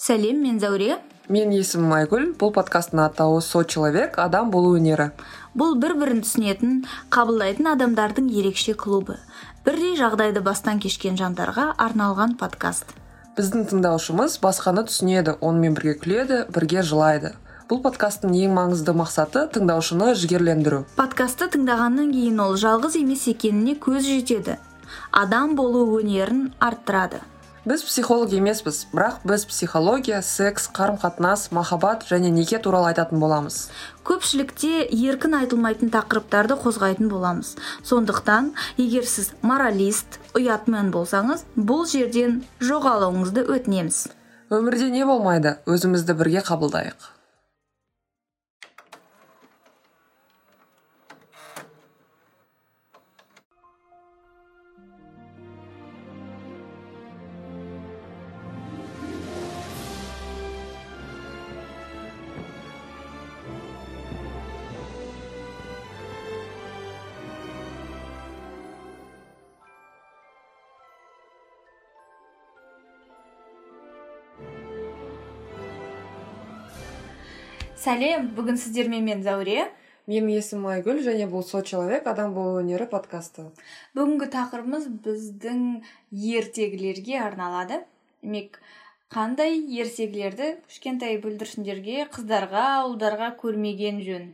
сәлем мен зәуре. Менің есімім айгүл. Бұл подкасттың атауы со человек адам болу өнері бұл бір бірін түсінетін қабылдайтын адамдардың ерекше клубы. Бірдей жағдайды бастан кешкен жандарға арналған подкаст. Біздің тыңдаушымыз басқаны түсінеді онымен бірге күледі бірге жылайды. Бұл подкасттың ең маңызды мақсаты тыңдаушыны жігерлендіру. Подкастты тыңдағаннан кейін ол жалғыз емес екеніне көз жетеді. Адам болу өнерін арттырады. Біз психолог емеспіз бірақ біз психология секс қарым қатынас махаббат және неке туралы айтатын боламыз. Көпшілікте еркін айтылмайтын тақырыптарды қозғайтын боламыз. Сондықтан егер сіз моралист ұятмен болсаңыз бұл жерден жоғалуыңызды өтінеміз. Өмірде не болмайды? Өзімізді бірге қабылдайық. Сәлем бүгін сіздермен мен зәуре. Менің есімім айгүл және бұл со человек адам болу өнері подкасты. Бүгінгі тақырыбымыз біздің ертегілерге арналады. Демек қандай ертегілерді кішкентай бүлдіршіндерге қыздарға ұлдарға көрмеген жөн?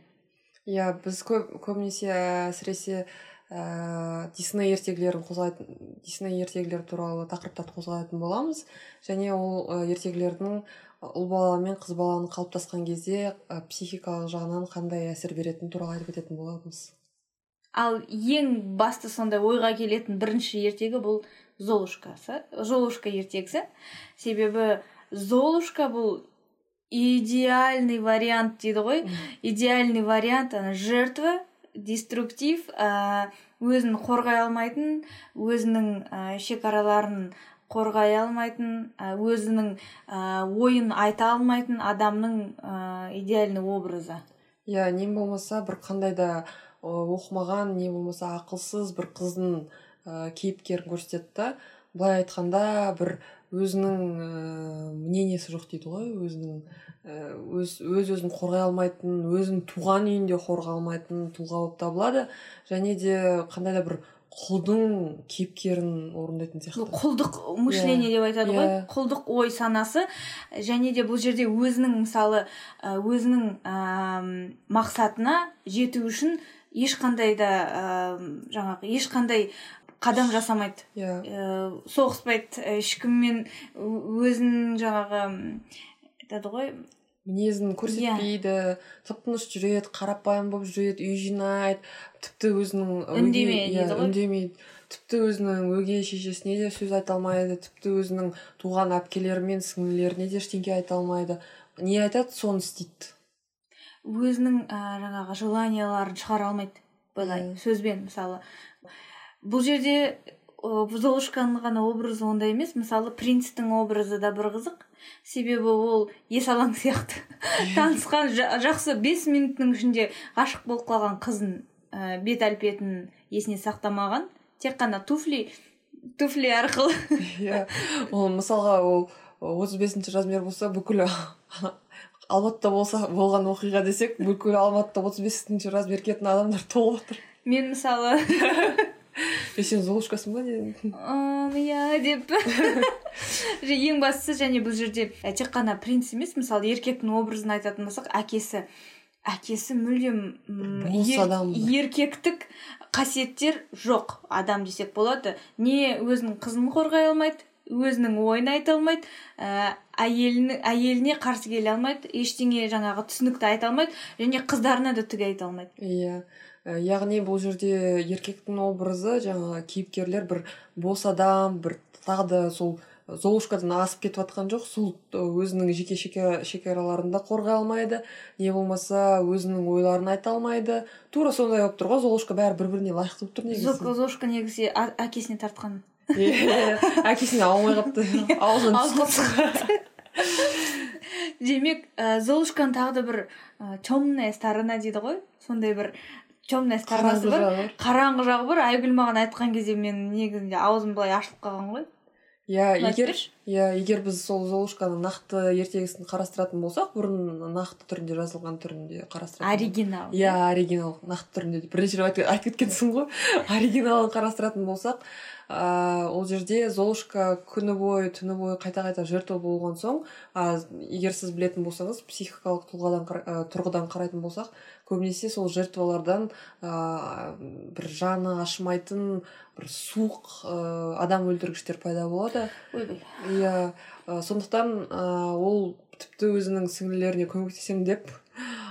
Иә біз көп көбінесе әсіресе ә, дисней ертегілерін қозғайтын дисней ертегілері туралы тақырыптарды қозғайтын боламыз. Және ол ертегілердің ұл бала мен қыз баланың қалыптасқан кезде ә, психикалық жағынан қандай әсер беретіні туралы айтып кететін боламыз ал ең басты сондай ойға келетін бірінші ертегі бұл золушкасы золушка ертегісі. Себебі золушка бұл идеальный вариант дейді ғой. Идеальный вариант ана жертва деструктив ә, өзін қорғай алмайтын өзінің ә, шекараларын қорғай алмайтын өзінің ойын айта алмайтын адамның идеальный образы. Иә не болмаса бір қандай да оқымаған не болмаса ақылсыз бір қыздың ә, кейіпкерін көрсетеді да былай айтқанда бір өзінің ә, мнениесі жоқ дейді ғой өзінің өз өз өзін қорғай алмайтын өзінің туған үйінде қорғай алмайтын тұлға болып табылады. Және де қандай да бір құлдың кейіпкерін орындайтын сияқты. Құлдық мышление деп айтады ғой. Yeah. құлдық ой санасы. Және де бұл жерде өзінің мысалы өзінің ә, мақсатына жету үшін ешқандай да ә, жаңағы ешқандай қадам жасамайды. Иә. Yeah. соғыспайды. Ешкіммен өзінің жаңағы айтады ғой. мінезін көрсетпейді. Yeah. тып тыныш жүреді қарапайым болып жүреді үй жинайды. Тіпті өзінің үндемейді иә үндемейді тіпті өзінің өгей шешесіне де сөз айта алмайды тіпті өзінің туған әпкелері мен сіңлілеріне де ештеңке айта алмайды. Не айтады соны істейді. Өзінің ә, жаңағы желанияларын шығара алмайды былай сөзбен мысалы. Бұл жерде золушканың ғана образы ондай емес. Мысалы принцтің образы да бір қызық. Себебі ол есалаң сияқты. Танысқан жақсы бес минуттың ішінде ғашық болып қалған қызын ә, бет әлпетін есіне сақтамаған. Тек қана туфли туфли арқылы. Иә. Ол мысалға ол отыз бесінші размер болса бүкіл алматыда болса болған оқиға десек бүкіл алматыда отыз бесінші размер киетін адамдар толып отыр. Мен мысалы е сен золушкасың ба иә деп. Ең бастысы және бұл жерде тек қана принц емес мысалы еркектің образын айтатын болсақ әкесі. Әкесі мүлдем еркектік қасиеттер жоқ. Адам десек болады. Не өзінің қызын қорғай алмайды өзінің ойын айта алмайды ә, әйеліне қарсы келе алмайды ештеңе жаңағы түсінікті айта алмайды және қыздарына да түк айта алмайды. Иә. Ә, яғни бұл жерде еркектің образы жаңағы кейіпкерлер бір бос адам бір тағы да сол золушкадан асып кетіп жатқан жоқ. Сол өзінің жеке шекараларын да қорғай алмайды. Не болмаса өзінің ойларын айта алмайды. Тура сондай болып тұр ғой. Золушка бәрі бір біріне лайықты болып тұр негізі. Золушка негізі әкесіне тартқан. Әкесіне алмай қалыпты аузынан демек ә, золушканың тағы да бір темная сторона дейді ғой. Сондай бір темная сторонасы бар. қараңғы жағы бар. Айгүл маған айтқан кезде мен негізінде аузым былай ашылып қалған ғой. Иә егер иә егер біз сол золушканың нақты ертегісін қарастыратын болсақ бұрын нақты түрінде жазылған түрінде қарастыратын оригинал. Иә оригинал нақты түрінде бірнеше рет айтып- кеткенсің ғой. Оригиналын қарастыратын болсақ ыыы ол жерде золушка күні бойы түні бойы қайта қайта жертва болған соң а егер сіз білетін болсаңыз психикалық тұрғыдан қарайтын болсақ көбінесе сол жертвалардан ыыы бір жаны ашымайтын бір суық ыыы адам өлтіргіштер пайда болады. Ойбай иә ә, сондықтан ә, ол тіпті өзінің сіңлілеріне көмектесемін деп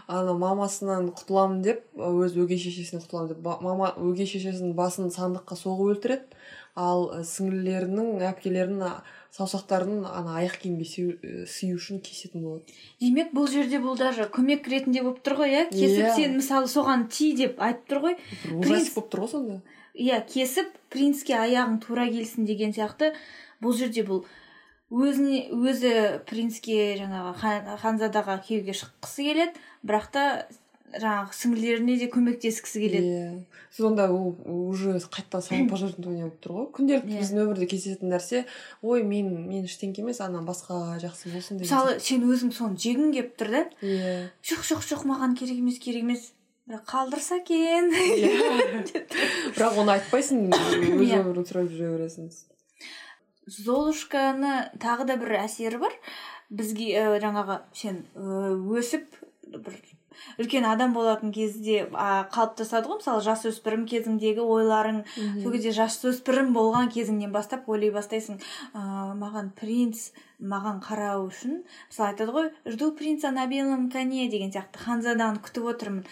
ана мамасынан құтыламын деп ә, өз өгей шешесінен құтыламын деп мама өгей шешесінің басын сандыққа соғып өлтіреді. Ал ә, сіңлілерінің әпкелерінің а, саусақтарын ана аяқ киімге ә, сию үшін кесетін болады. Демек бұл жерде бұл даже көмек ретінде болып тұр ғой иә? Кесіп Иә. сен мысалы соған ти деп айтып тұр ғой. Ужастик болып тұр ғой сонда. Иә кесіп принцке аяғың тура келсін деген сияқты. Бұл жерде бұл өзіне өзі принцке жаңағы хан- ханзадаға күйеуге шыққысы келеді бірақ та жаңағы сіңлілеріне де көмектескісі келеді. Иә. Сонда ол уже қайтадан самопожертвование болып тұр ғой. Күнделікті Иә. біздің өмірде кездесетін нәрсе ой мен мен ештеңке емес ана басқа жақсы болсын деген мысалы сен өзің соны жегің келіп тұр да? Иә. Жоқ жоқ жоқ маған керек емес керек емес. Бірақ қалдырса екен. Иә. бірақ оны айтпайсың өз Иә. өмірің сүріп жүре бересің золушканы тағы да бір әсері бар. Бізге ә, жаңағы сен өсіп бір үлкен адам болатын кезде а, қалыптасады ғой. мысалы жасөспірім кезіңдегі ойларың сол кезде жасөспірім болған кезіңнен бастап ойлай бастайсың. Ә, маған принц маған қарау үшін мысалы айтады ғой жду принца на белом коне деген сияқты ханзаданы күтіп отырмын.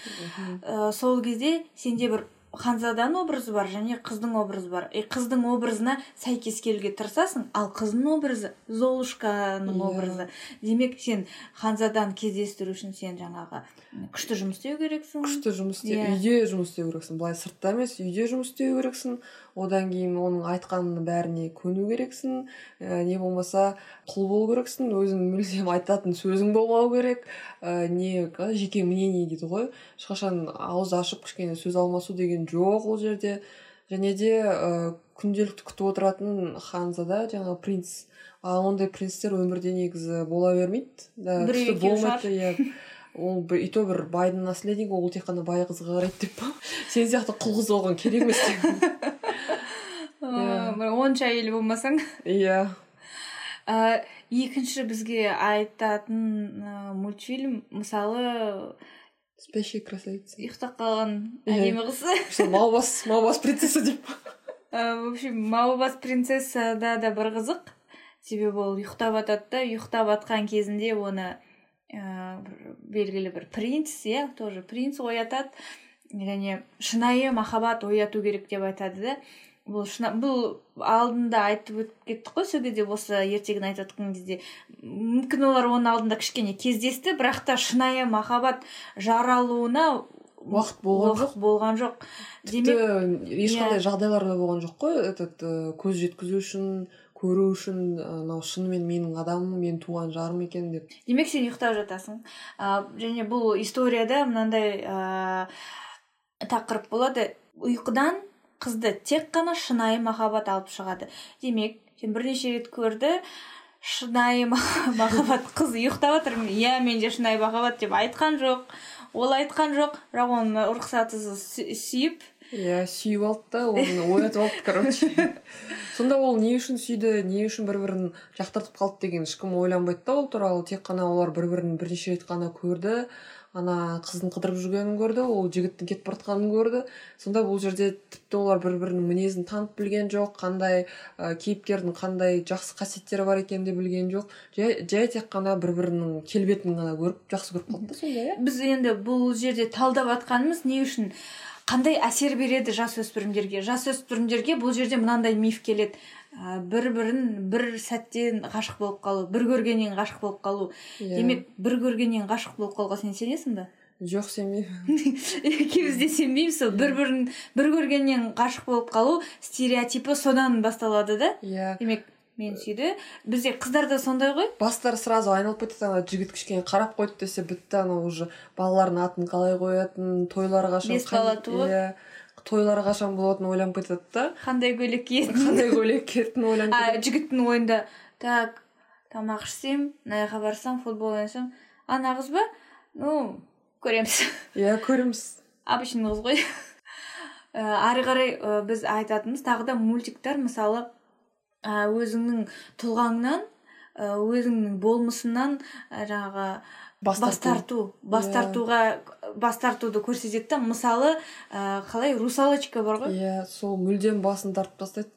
Ә, сол кезде сенде бір ханзаданың образы бар және қыздың образы бар. И қыздың образына сәйкес келуге тырысасың ал қыздың образы золушканың Иә. образы. Демек сен ханзаданы кездестіру үшін сен жаңағы күшті жұмыс істеу керексің. Күшті жұмыс істе Иә. үйде жұмыс істеу керексің. Былай сыртта емес үйде жұмыс істеу керексің. Одан кейін оның айтқанының бәріне көну керексің. Ә, не болмаса құл болу керексің. Өзің мүлдем айтатын сөзің болмау керек. Ә, не жеке мнение дейді ғой. Ешқашан ауыз ашып кішкене сөз алмасу деген жоқ ол жерде. Және де ә, күнделікті күтіп отыратын ханзада жаңағы принц. А ондай принцтер өмірде негізі бола бермейді. Да, Иә ол бір и то бір байдың наследнигі ол тек қана бай қызға қарайды деп па? Сен сияқты құл қыз оған керек емес деп Ә, бір онша әйел болмасаң. Иә. Екінші бізге айтатын мультфильм мысалы спящая красавица. ұйықтап қалған Иә. әдемі қыз. Маубас маубас принцесса деп в общем маубас принцессада да бір қызық. Себебі ол ұйықтап жатады да ұйықтап жатқан кезінде оны ә, бір белгілі бір принц иә тоже. Принц оятады және шынайы махаббат ояту керек деп айтады да? Бұл шына, бұл алдында айтып өтіп кеттік қой сол кезде осы ертегіні айтып жатқан кезде. Мүмкін олар оның алдында кішкене кездесті бірақ та шынайы махаббат жаралуына уақыт болған жоқ. болған жоқ. Демек ешқандай Иә. жағдайлар да болған жоқ қой этот ә, көз жеткізу үшін көру үшін анау шынымен менің адамым менің туған жарым екен деп. Демек сен ұйықтап жатасың. А, және бұл историяда мынандай ә, тақырып болады. Ұйқыдан қызды тек қана шынайы махаббат алып шығады. Демек сен бірнеше рет көрді шынайы мах- махаббат қыз ұйықтап жатыр иә менде шынайы махаббат деп айтқан жоқ ол айтқан жоқ. Бірақ оны рұқсатсыз сүй- сүйіп иә сүйіп алды да оны оятып алды короче. Сонда ол не үшін сүйді не үшін бір бірін жақтыртып қалды деген ешкім ойланбайды да ол туралы. Тек қана олар бір бірін бірнеше рет қана көрді ана қыздың қыдырып жүргенін көрді ол жігіттің кетіп бара жатқанын көрді. Сонда бұл жерде тіпті олар бір бірінің мінезін танып білген жоқ қандай ә, кейіпкердің қандай жақсы қасиеттері бар екенін де білген жоқ. Жай, тек қана бір бірінің келбетін ғана көріп жақсы көріп қалды. Да сонда иә. Біз енді бұл жерде талдап жатқанымыз не үшін қандай әсер береді жасөспірімдерге? Жасөспірімдерге бұл жерде мынандай миф келеді. Ә, бір бірін бір сәттен ғашық болып қалу бір көргеннен ғашық болып қалу. Иә. демек бір көргеннен ғашық болып қалуға сен сенесің ба жоқ сенбеймін. Екеуміз де сенбейміз сол. Бір бірін бір көргеннен ғашық болып қалу стереотипі содан басталады да? Иә. Демек мені сүйді. Бізде қыздарда сондай ғой. Бастары сразу айналып кетеді ана жігіт кішкене қарап қойды десе бітті анау уже балалардың атын қалай қоятын тойлары қашан бес бала туып иә тойлары қашан болатынын ойланып кетеді да қандай көйлек киетін? Қандай көйлек киетінін ойланып а жігіттің ойында так тамақ ішсем мына жаққа барсам футбол ойнасам ана қыз ба? Ну көреміз иә көреміз. Обычный қыз ғой. Ә, ары қарай біз айтатынымыз тағы да мультиктер мысалы өзіңнің тұлғаңнан өзіңнің болмысыңнан жаңағы бас тарту бас Иә. тартуға бас тартуды көрсетеді да мысалы ә, қалай русалочка бар ғой. Иә сол мүлдем басын тартып тастайды.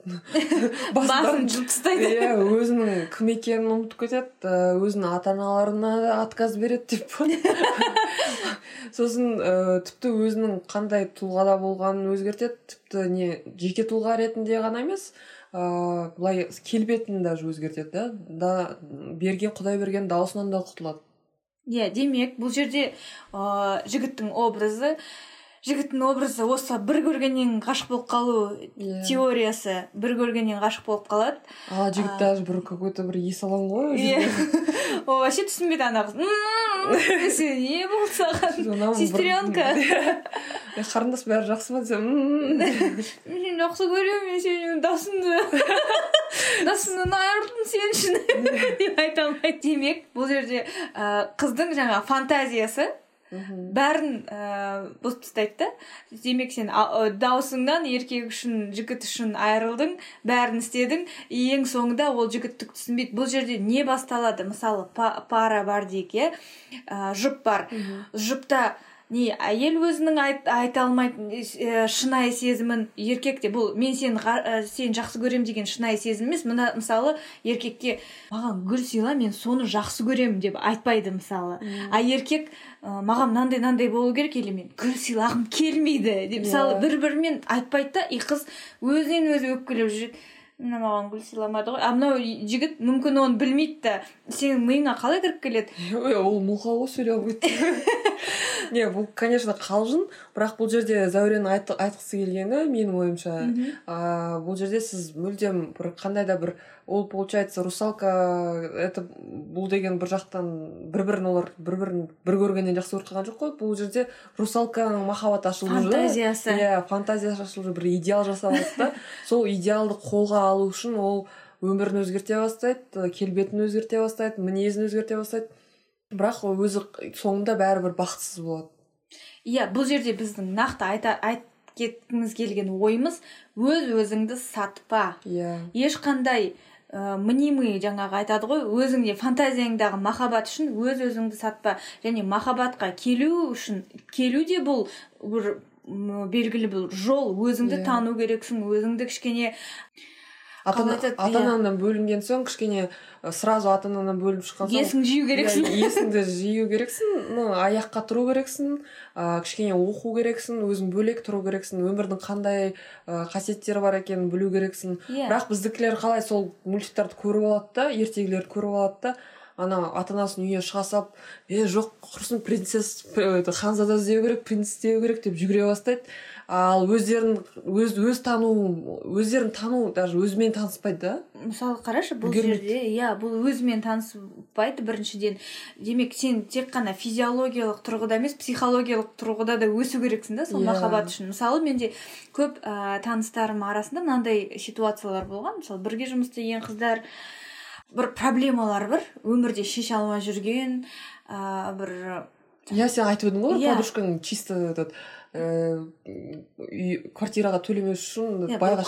Басын жұлып тастайды. Иә өзінің кім екенін ұмытып кетеді өзінің ата аналарына да отказ береді деп. Сосын ә, тіпті өзінің қандай тұлғада болғанын өзгертеді. Тіпті не жеке тұлға ретінде ғана емес ә, былай келбетін даже өзгертеді да. Да берген құдай берген даусынан да құтылады. Иә демек бұл жерде ә, жігіттің образы жігіттің образы осы бір көргеннен ғашық болып қалу Иә. теориясы бір көргеннен ғашық болып қалады. А жігіт даже бір какой то бір есалаң ғой иә ол вообще түсінбейді ана қыз. «М-м-м, десе не болды саған сестренка қарындас бәрі жақсы ма десем «М-м-м». мен сені жақсы көремін мен сенің досыңды досыңнан айырылдым сен үшін деп айта алмайды демек бұл жерде ә, қыздың жаңа фантазиясы бәрін ә, бұзып тастайды да. Демек сен даусыңнан еркек үшін жігіт үшін айырылдың бәрін істедің. Ең соңында ол жігіт түк түсінбейді. Бұл жерде не басталады? Мысалы па- пара бар дейік иә? Ә, жұп бар. Жұпта не әйел өзінің айт, айта алмайтын ә, шынайы сезімін еркекте бұл мен сені ә, сені жақсы көремін деген шынайы сезім емес. Мына мысалы еркекке маған гүл сыйла мен соны жақсы көремін деп айтпайды мысалы. А еркек ә, маған мынандай мынандай болу керек или мен гүл сыйлағым келмейді деп мысалы Иә. бір бірімен айтпайды да и қыз өзінен өзі өкпелеп жүреді мына маған гүл сыйламады ғой. А мынау жігіт мүмкін оны білмейді да сенің миыңа қалай кіріп келеді? Ой ол мылқау ғой сөйлей алмайды не бұл конечно қалжың. Бірақ бұл жерде зәуренің айт, айтқысы келгені менің ойымша. Бұл жерде сіз мүлдем бір қандай да бір ол получается русалка это бұл деген бір жақтан бір бірін олар бір бірін бір көргеннен жақсы көріп қалған жоқ қой. Бұл жерде русалканың махаббаты ашылып жүр. Фантазиясы. Иә фантазиясы ашылып жүр бір идеал жасап алды да сол идеалды қолға алу үшін ол өмірін өзгерте бастайды келбетін өзгерте бастайды мінезін өзгерте бастайды. Бірақ ол өзі соңында бәрібір бақытсыз болады. Иә бұл жерде біздің нақты айта айтып кеткіміз келген ойымыз өз өзіңді сатпа. Иә. Ешқандай ә, мнимый жаңағы айтады ғой өзіңде фантазияңдағы махаббат үшін өз өзіңді сатпа. Және махаббатқа келу үшін келу де бұл бір белгілі бір жол. Өзіңді Иә. тану керексің өзіңді кішкене ата иә. анаңнан бөлінген соң кішкене сразу ата анаңнан бөлініп шыққан соң есің жию керексің. иә, есіңді жию керексің ну аяққа тұру керексің ә, кішкене оқу керексің өзің бөлек тұру керексің өмірдің қандай ә, қасиеттері бар екенін білу керексің. Иә. Бірақ біздікілер қалай сол мультиктарды көріп алады да ертегілерді көріп алады да ана ата анасының үйіне шыға салып е жоқ құрсын принцесс ханзада іздеу керек принц іздеу керек деп жүгіре бастайды. Ал өздерін өз өз тану өздерін тану даже өзімен таныспайды да? Мысалы қарашы бұл жерде иә бұл өзімен таныспайды біріншіден. Демек сен тек қана физиологиялық тұрғыда емес психологиялық тұрғыда да өсу керексің да сол Иә. махаббат үшін. Мысалы менде көп ә, таныстарым арасында мынандай ситуациялар болған. Мысалы бірге жұмыс істеген қыздар бір проблемалар бар. Өмірде шеше алмай жүрген ә, бір иә сен айтып едің ғой Иә. подружкаң чисто этот үй квартираға төлемес үшін байға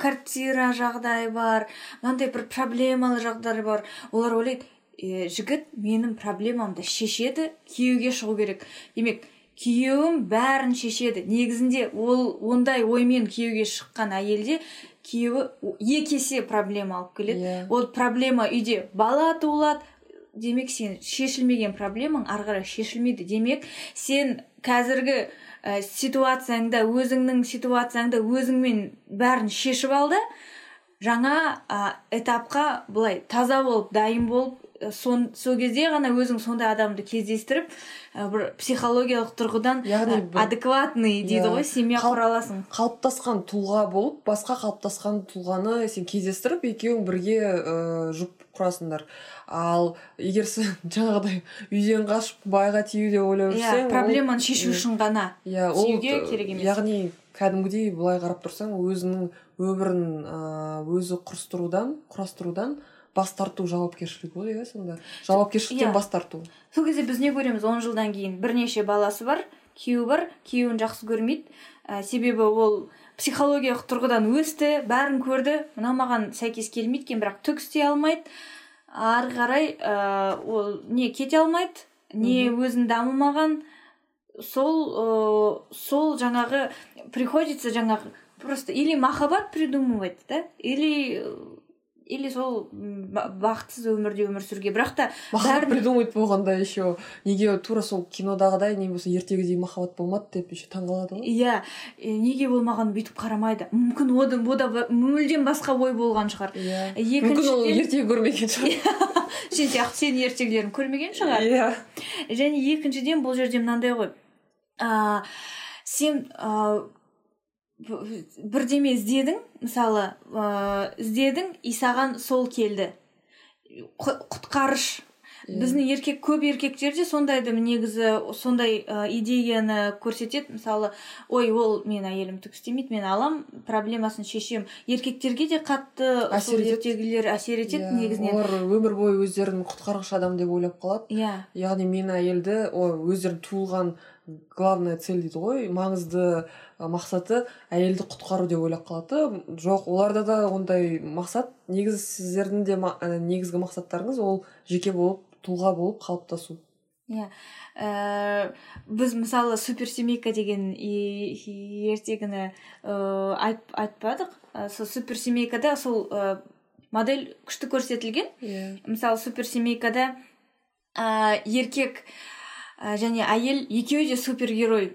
квартира жағдайы бар мынандай бір проблемалы жағдайлар бар. Олар ойлайды «Е, жігіт менің проблемамды шешеді күйеуге шығу керек демек күйеуім бәрін шешеді. Негізінде ол ондай оймен күйеуге шыққан әйелде күйеуі екі есе проблема алып келеді. Иә. ол проблема үйде бала туылады. Демек сен шешілмеген проблемаң ары қарай шешілмейді. Демек сен қазіргі ә, ситуацияңда өзіңнің ситуацияңда өзіңмен бәрін шешіп ал да жаңа ә, этапқа былай таза болып дайын болып сон сол кезде ғана өзің сондай адамды кездестіріп бір психологиялық тұрғыдан яғни адекватный дейді ғой семья құра аласың қалыптасқан тұлға болып басқа қалыптасқан тұлғаны сен кездестіріп екеуің бірге ыыы жұп құрасыңдар. Ал егер сен жаңағыдай үйден қашып байға тию деп ойлап иә, жүрсең иә проблеманы шешу үшін ғана иә ол керек емес. яғни кәдімгідей былай қарап тұрсаң өзінің өмірін өзі құрастырудан құрастырудан бас тарту жауапкершілігі ғой иә сонда. Жауапкершіліктен иә. бас тарту. Сол кезде біз не көреміз? Он жылдан кейін бірнеше баласы бар күйеуі бар күйеуін жақсы көрмейді. Ә, себебі ол психологиялық тұрғыдан өсті бәрін көрді. Мынау маған сәйкес келмейді екен бірақ түк істей алмайды. Ары қарай ә, ол не кете алмайды не өзін дамымаған. Сол ә, сол жаңағы приходится жаңағы просто или махаббат придумывать да или или сол бақытсыз өмірде өмір сүруге бірақ та махаббат придумать болғанда еще неге тура сол кинодағыдай не болса ертегідей махаббат болмады деп еще таңқалады ғой. Иә неге болмаған бүйтіп қарамайды. Мүмкін ода ода мүлдем басқа ой болған шығар. Иә. Мүмкін ол ертегі көрмеген шығар. Сен сияқты сенің ертегілерін көрмеген шығар. Иә. Және екіншіден бұл жерде мынандай ғой. Ыыы сен ыыы бірдеме іздедің мысалы ыыы іздедің и саған сол келді. Құтқарыш. Yeah. біздің еркек көп еркектер де сондайды. Негізі сондай ә, идеяны көрсетеді. Мысалы ой ол мен әйелім түк істемейді мен алам проблемасын шешем еркектерге де қатты әсер ертегілер әсер етеді yeah, негізінен. олар өмір бойы өздерін құтқарғыш адам деп ойлап қалады. Иә. Yeah. яғни мен әйелді ой өздерін туылған главная цель дейді ғой маңызды мақсаты әйелді құтқару деп ойлап қалады. Жоқ оларда да ондай мақсат негізі сіздердің де негізгі мақсаттарыңыз ол жеке болып тұлға болып қалыптасу. Иә ә, біз мысалы суперсемейка деген ертегіні ә, айтпадық. Ә, сол суперсемейкада сол ә, модель күшті көрсетілген. Иә. Мысалы суперсемейкада ә, еркек ә, және әйел екеуі де супергерой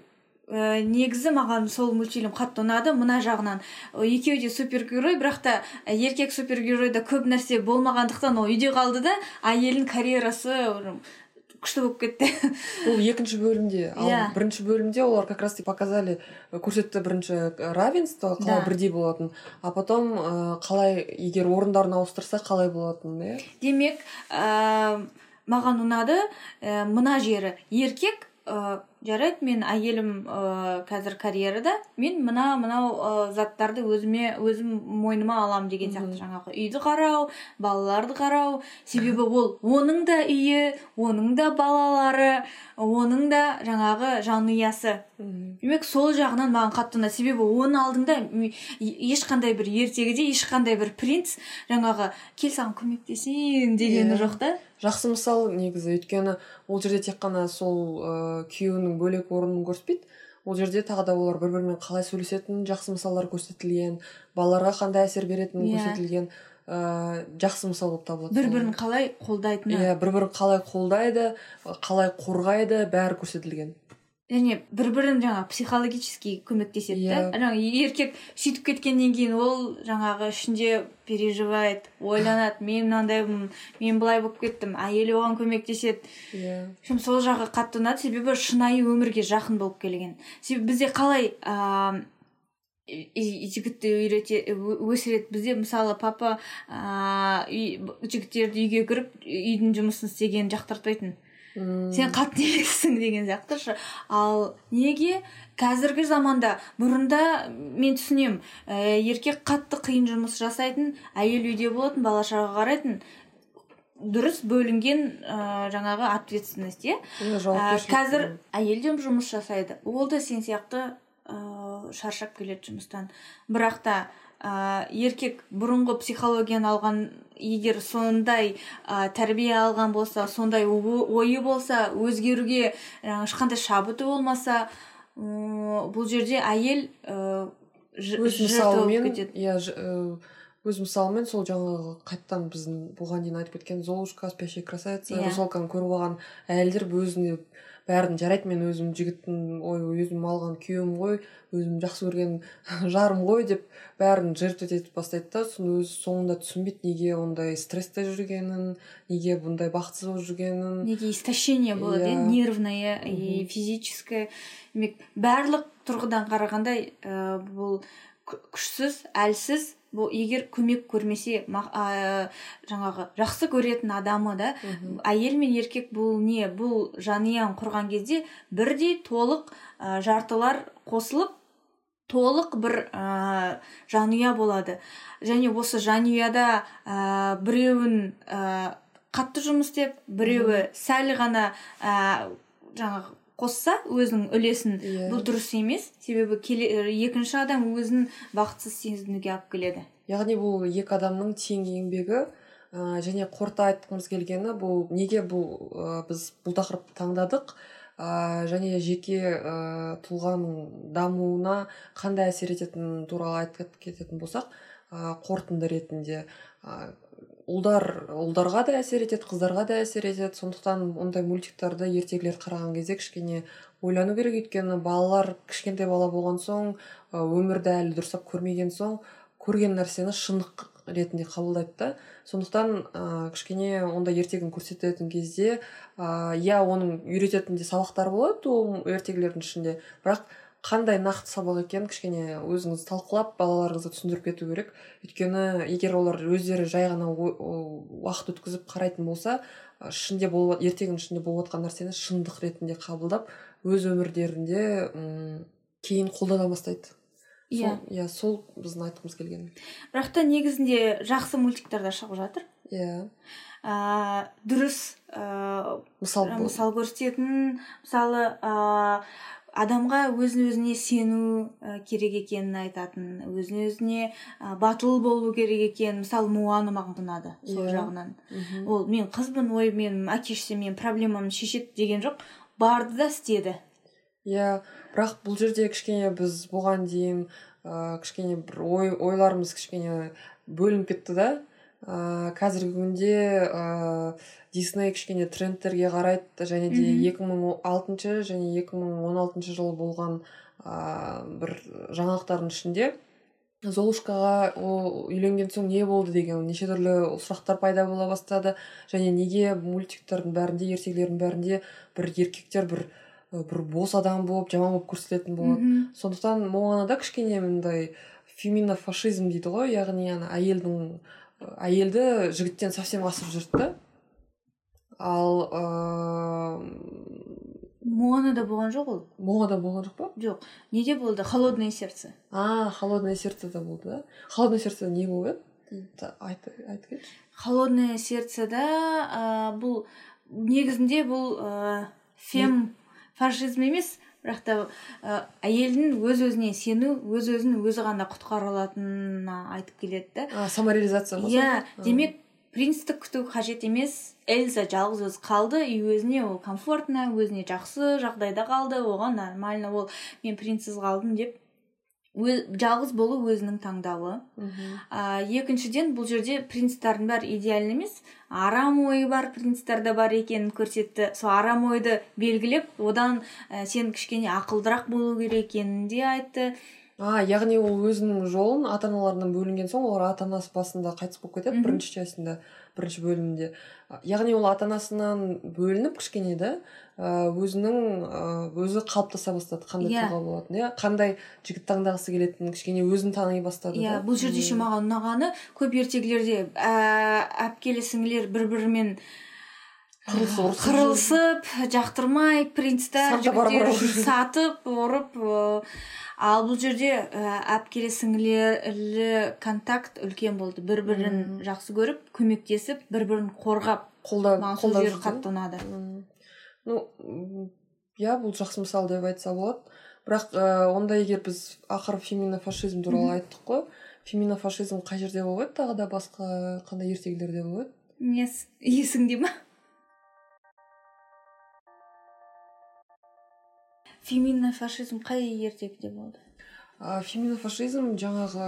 ә, негізі маған сол мультфильм қатты ұнады мына жағынан екеуі де супергерой бірақ та еркек супергеройда көп нәрсе болмағандықтан ол үйде қалды да әйелдің карьерасы күшті болып кетті ол екінші бөлімде ал yeah. Иә. бірінші бөлімде олар как раз показали көрсетті бірінші равенство қалай да. бірдей болатын а потом ә, қалай егер орындарын ауыстырса қалай болатын иә демек ә, маған ұнады. Ә, мына жері еркек ә, жарайды мен әйелім ә, қазір карьерада. Мен мына мынау ә, заттарды өзіме өзім мойныма алам деген сияқты жаңағы үйді қарау балаларды қарау. Себебі ол оның да үйі оның да балалары оның да жаңағы жанұясы. Демек сол жағынан маған қатты ұнады. Себебі оның алдында ешқандай бір ертегіде ешқандай бір принц жаңағы кел саған көмектесейін дегені жоқ та. Жақсы мысал негізі өйткені ол жерде тек қана сол ыыы күйеуінің бөлек орнын көрсетпейді ол жерде тағы да олар бір бірімен қалай сөйлесетінін жақсы мысалдар көрсетілген балаларға қандай әсер беретіні yeah. Иә. көрсетілген ыыы жақсы мысал болып табылады бір бірін қалай қолдайтыны иә бір бірін қалай қолдайды қалай қорғайды бәрі көрсетілген және бір бірін жаңа психологически көмектеседі да. Yeah. жаңағы еркек сөйтіп кеткеннен кейін ол жаңағы ішінде переживает ойланады. Мен мынандаймын мен былай болып кеттім әйелі оған көмектеседі. Иә. Yeah. сол жағы қатты ұнады. Себебі шынайы өмірге жақын болып келген. Себебі бізде қалай ыыы жігітті үйрете өсіреді. Бізде мысалы папа ыыы жігіттерді үйге кіріп үйдің жұмысын істегенін жақтыртпайтын сен қатты емессің деген сияқты ал неге қазіргі заманда бұрында мен түсінем ә, еркек қатты қиын жұмыс жасайтын әйел үйде болатын бала шаға қарайтын дұрыс бөлінген ә, жаңағы ответственность иә? Ә, қазір әйел де жұмыс жасайды. Ол да сен сияқты шаршап келеді жұмыстан бірақ та ә, еркек бұрынғы психологияны алған егер сондай ә, тәрбие алған болса сондай ойы болса өзгеруге ешқандай шабыты болмаса бұл жерде әйел өз мысалымен иә өз мысалымен сол жаңағы қайтадан біздің бұған дейін айтып кеткен золушка спящая красавица Иә. русалканы көріп алған әйелдер өзіне бәрін жарайды мен өзім жігіттің ой өзім алған күйеуім ғой өзім жақсы көрген жарым ғой деп бәрін жертвовать етіп бастайды да соны өзі соңында түсінбейді неге ондай стрессте жүргенін неге бұндай бақытсыз болып жүргенін. Неге истощение болады Иә. иә. нервное и физическое. Демек барлық тұрғыдан қарағанда ә, бұл кү- күшсіз әлсіз бұл егер көмек көрмесе ә, жаңағы жақсы көретін адамы да әйел мен еркек бұл не? Бұл жанұяны құрған кезде бірдей толық ә, жартылар қосылып толық бір ә, жанұя болады. Және осы жанұяда ә, біреуін ә, қатты жұмыс істеп біреуі сәл ғана ә, жаңағы қосса өзінің үлесін Иә. бұл дұрыс емес. Себебі келе, екінші адам өзін бақытсыз сезінуге алып келеді. Яғни бұл екі адамның тең еңбегі ә, және қорыта айтқымыз келгені бұл неге бұл ә, біз бұл тақырыпты таңдадық? Ә, және жеке ә, тұлғаның дамуына қандай әсер ететіні туралы айтып кететін болсақ ә, қорытынды ретінде ә, ұлдар ұлдарға да әсер етеді қыздарға да әсер етеді. Сондықтан ондай мультиктарды ертегілерді қараған кезде кішкене ойлану керек. Өйткені балалар кішкентай бала болған соң өмірді әлі дұрыстап көрмеген соң көрген нәрсені шындық ретінде қабылдайды да. Сондықтан ә, кішкене ондай ертегіні көрсететін кезде иә оның үйрететін де сабақтары болады ол ертегілердің ішінде. Бірақ қандай нақты сабақ екенін кішкене өзіңіз талқылап балаларыңызға түсіндіріп кету керек. Өйткені егер олар өздері жай ғана уақыт өткізіп қарайтын болса ішінде болып ертегінің ішінде болып жатқан нәрсені шындық ретінде қабылдап өз өмірлерінде кейін қолдана бастайды. Иә. иә сол біздің айтқымыз келген. Бірақ та негізінде жақсы мультиктер де шығып жатыр. Иә. Ә, дұрыс ә, мысал бол- мысал көрсететін мысалы ә, адамға өзін өзіне сену ә, керек екенін айтатын өзін өзіне ә, батыл болу керек екенін мысалы муана маған ұнады сол Иә. жағынан Мгм. ол мен қызбын ой менің әке шешем менің проблемамды шешеді деген жоқ барды да істеді иә бірақ бұл жерде кішкене біз бұған дейін ә, кішкене бір ой ойларымыз кішкене бөлініп кетті да ә, қазіргі күнде ә, дисней кішкене трендтерге қарайды және де Мгм. 2006 және 2016 жылы болған ә, бір жаңалықтардың ішінде золушкаға ол үйленген соң не болды деген неше түрлі сұрақтар пайда бола бастады және неге мультиктердің бәрінде ертегілердің бәрінде бір еркектер бір бір бос адам болып жаман болып көрсетілетін болады сондықтан моанада кішкене мындай феминофашизм дейді ғой яғни ана әйелдің әйелді жігіттен совсем асып жүрді. Да ал ыыы моанада болған жоқ ол? Моада болған жоқ па? Жоқ. Неде болды? Холодное сердце. А холодное сердцеда болды да? Холодное сердцеда не болып еді айтып кетші холодное сердцеда ә, бұл негізінде бұл ә, фем фашизм емес бірақ та ә, әйелдің өз өзіне сену өз өзін өзі ғана құтқара алатынына айтып келеді да. Самореализация ма иә демек принцті күту қажет емес. Эльза жалғыз өзі қалды и өзіне ол комфортно өзіне жақсы жағдайда қалды оған нормально ол мен принцсіз қалдым деп жалғыз болу өзінің таңдауы. А, екіншіден бұл жерде принцтардың бәрі идеальный емес. Арам ойы бар принцтер де бар екенін көрсетті. Сол арам ойды белгілеп одан ә, сен кішкене ақылдырақ болу керек екенін де айтты. А яғни ол өзінің жолын ата аналарынан бөлінген соң олар ата анасы басында қайтыс болып кетеді бірінші частында бірінші бөлімінде А, яғни ол ата анасынан бөлініп кішкене да өзінің өзі қалыптаса бастады қандай Иә. тұлға болатынын иә қандай жігіт таңдағысы келетінін кішкене өзін тани бастады иә да бұл жерде ше Мм. маған ұнағаны көп ертегілерде ә, әпкелі сіңлілер бір бірімен Қырылысып, жақтырмай принцтер Сатып жігіттер ұрып. сатып ұрып ал бұл жерде ә, әпкелі сіңлілі контакт үлкен болды. Бір бірін Мм. жақсы көріп көмектесіп бір бірін қорғап қолдап маған сол қолдап жері жүрді. қатты ұнады ну иә бұл жақсы мысал деп айтса болады. Бірақ ә, онда егер біз ақыры феминофашизм туралы айттық қой феминофашизм қай жерде болып еді? Тағы да басқа қандай ертегілерде болып еді? Ес- есіңде ма феминный фашизм қай ертегіде болды а феминофашизм жаңағы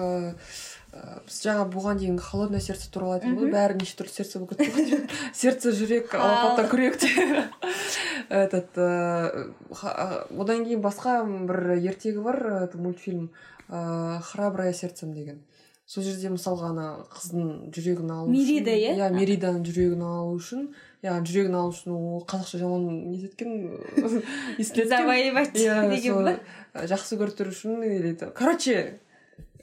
ә, біз жаңа бұған дейін холодное сердце туралы айттық ғой бәрі неше түрлі сердце болып кетті. Ғой сердце жүрек алапатта күрек этот одан кейін басқа бір ертегі бар это мультфильм ыыы храброе сердцем деген. Сол жерде мысалға ана қыздың жүрегін алу мерида иә? иә мериданың жүрегін алу үшін яғни жүрегін алу үшін ол қазақша жаман нететкен завоевать деген ба? жақсы көріп тұру үшін или короче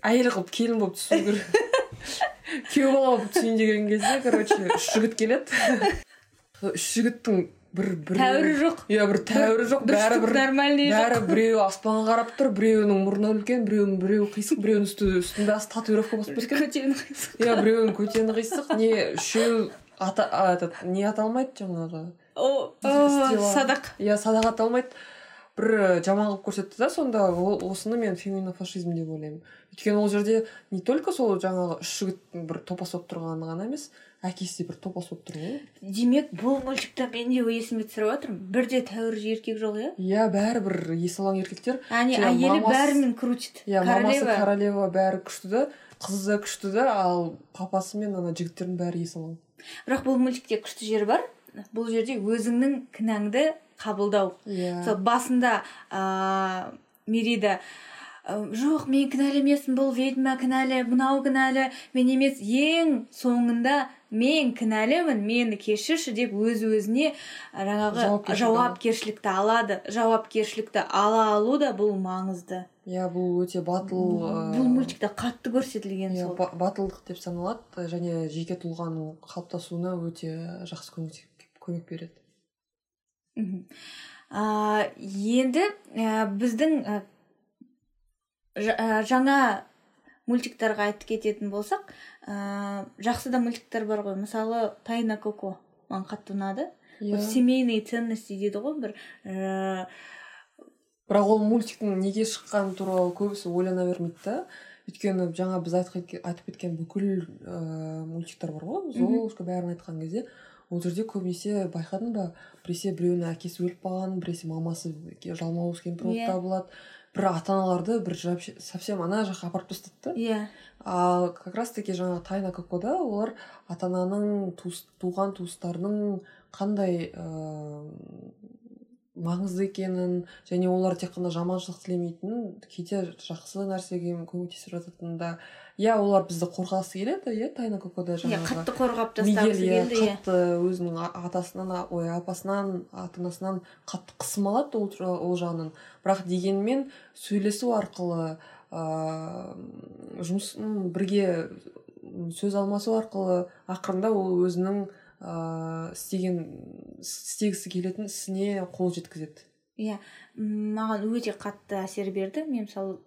әйел қылып келін болып түсу керек күйеу бала болып түсейін деген кезде короче үш жігіт келеді. Үш жігіттің бір бір тәуірі жоқ. Иә бір тәуірі жоқ. бәрі бір нормальный бәрі біреуі аспанға қарап тұр біреуінің мұрны үлкен біреуінің біреуі қисық біреуінің үсті үстінде татуировка басып кеткен көтені қисық. Иә біреуінің көтені қисық не үшеуі ата этот не аталмайды жаңағы? О садақ. Иә садақ аталмайды. Бір жаман қылып көрсетті да сонда ол осыны мен феминофашизм деп ойлаймын. Өйткені ол жерде не только сол жаңағы үш жігіттің бір топас болып тұрғаны ғана емес әкесі де бір топас болып тұр ғой. Демек бұл мультикте мен де есіме түсіріп жатырмын бірде тәуір еркек жоқ иә? Иә бәрі бір есалаң еркектер. Әне әйелі бәрімен крутит. Иә мамасы королева. бәрі күшті да қызы да күшті да ал папасы мен ана жігіттердің бәрі есалаң бірақ бұл мультикте күшті жері бар. Бұл жерде өзіңнің кінәңді қабылдау. Иә. Сол басында ыыы мерида жоқ мен кінәлі емеспін бұл ведьма кінәлі мынау кінәлі. Мен емес ең соңында мен кінәлімін мені кешірші деп өз өзіне жаңағы жауапкершілікті алады жауапкершілікті ала алу да бұл маңызды. Иә бұл өте батыл бұл мультикте қатты көрсетілген иә сол. батылдық деп саналады және жеке тұлғаның қалыптасуына өте жақсы көмек береді. Мхм. Енді ә, біздің ә, жаңа мультиктарға айтып кететін болсақ ә, жақсы да мультиктер бар ғой. Мысалы тайна коко маған қатты ұнады. Иә. Семейные ценности дейді ғой бір ә... бірақ ол мультиктің неге шыққаны туралы көбісі ойлана бермейді да. Өйткені жаңа біз айтып кеткен бүкіл ыыы мультиктер бар ғой. Золушка бәрін айтқан кезде ол жерде көбінесе байқадың ба? Біресе біреуінің әкесі өліп қалған біресе мамасы жалмауыз кемпір болып табылады бір ата аналарды бір совсем ана жаққа апарып тастады да иә. Ал как раз таки жаңағы тайна кокода олар ата ананың туған туыстарының қандай ыыы маңызды екенін және олар тек қана жаманшылық тілемейтінін кейде жақсы нәрсеге көмектесіп жататынын да. Иә олар бізді қорғағысы келеді иә тайна кокода иә жаңағы қатты қорғап тастағысы келді иә. қатты өзінің атасынан ой апасынан ата анасынан қатты қысым алады ол, ол жағынан. Бірақ дегенмен сөйлесу арқылы ыыы жұмыс бірге сөз алмасу арқылы ақырында ол өзінің ыыы істеген істегісі келетін ісіне қол жеткізеді. Иә маған өте қатты әсер берді. Мен мысалы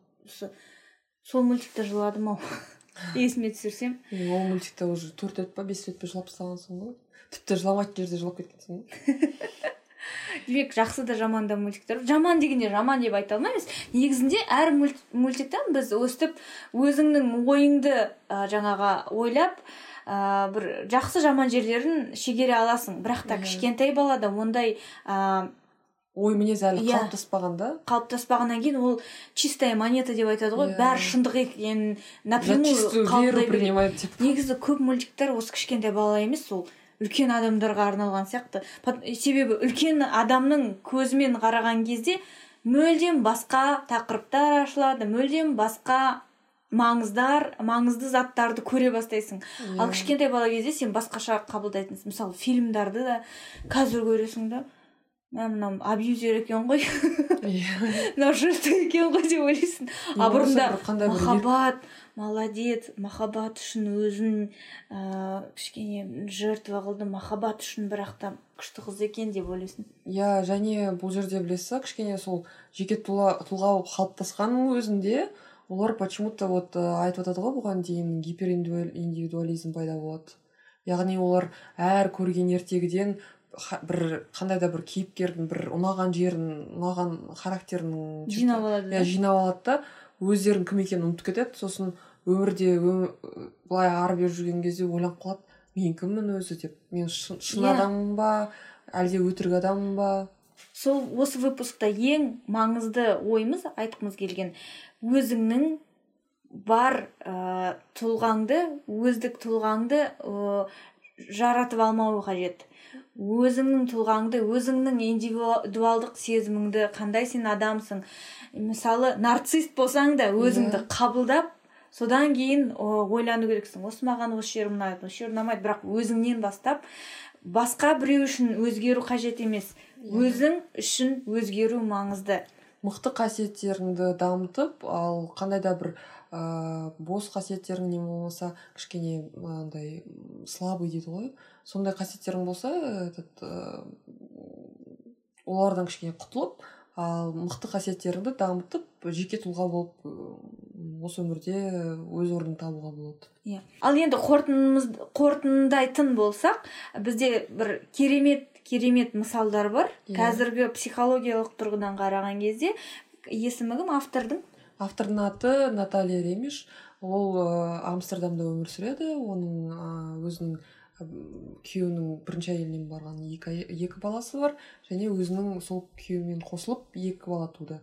сол мультикте жыладым ау. Есіме түсірсем. Ол мультикте уже төрт рет па бес рет па жылап тастағансың ғой. Тіпті жыламайтын жерде жылап кеткенсің ғой. Демек жақсы да жаман да мультиктер. Жаман дегенде жаман деп айта алмаймыз. Негізінде әр мультиктен біз өстіп өзіңнің ойыңды ә, жаңаға ойлап ә, бір жақсы жаман жерлерін шегере аласың. Бірақ та кішкентай балада ондай ә, ой мінез әлі Иә. қалыптаспаған да. қалыптаспағаннан кейін ол чистая монета деп айтады ғой. Иә. бәрі шындық екенін напрямую негізі көп мультиктер осы кішкентай бала емес ол үлкен адамдарға арналған сияқты. Себебі үлкен адамның көзімен қараған кезде мүлдем басқа тақырыптар ашылады мүлдем басқа маңыздар маңызды заттарды көре бастайсың. Ал кішкентай бала кезде сен басқаша қабылдайтынсың. Мысалы фильмдарды да қазір көресің да. Мә мынау абьюзер екен ғой. Иә. мынау жыртық екен ғой деп ойлайсың. А бұрында махаббат молодец махаббат үшін өзін ыыы кішкене жертва қылды махаббат үшін бірақ та күшті қыз екен деп ойлайсың. Иә және бұл жерде білесіз кішкене сол жеке тұлға болып қалыптасқанның өзінде олар почему то вот ә, айтып жатады ғой бұған дейін гипериндивидуализм пайда болады яғни олар әр көрген ертегіден бір қандай да бір кейіпкердің бір ұнаған жерін ұнаған характерінің жинап алады иә жинап алады да өздерінің кім екенін ұмытып кетеді. Сосын өмірде өмір, былай ары бері жүрген кезде ойланып қалады мен кіммін өзі? деп. Мен шын, шын Иә. адаммын ба? әлде өтірік адаммын ба? Сол осы выпускта ең маңызды ойымыз айтқымыз келген өзіңнің бар ә, тұлғаңды өздік тұлғаңды ә, жаратып алмау қажет. Өзіңнің тұлғаңды өзіңнің индивидуалдық сезіміңді қандай сен адамсың? Мысалы нарцист болсаң да өзіңді қабылдап содан кейін ойлану керексің. Осы маған осы жері ұнайды осы жері ұнамайды бірақ өзіңнен бастап басқа біреу үшін өзгеру қажет емес. Өзің үшін өзгеру маңызды. Мықты қасиеттеріңді дамытып ал қандай да бір ә, бос қасиеттерің не болмаса кішкене андай слабый дейді ғой. Сондай қасиеттерің болса этот ә, олардан кішкене құтылып ал мықты қасиеттеріңді дамытып жеке тұлға болып осы өмірде өз орнын табуға болады. Иә. Ал енді қорытындайтын болсақ бізде бір керемет керемет мысалдар бар. Yeah. Иә. қазіргі психологиялық тұрғыдан қараған кезде есімі кім автордың. Автордың аты наталья ремеш. Ол ә, амстердамда өмір сүреді. Оның ә, өзінің күйеуінің бірінші әйелінен барған екі, екі баласы бар. Және өзінің сол күйеуімен қосылып екі бала туды.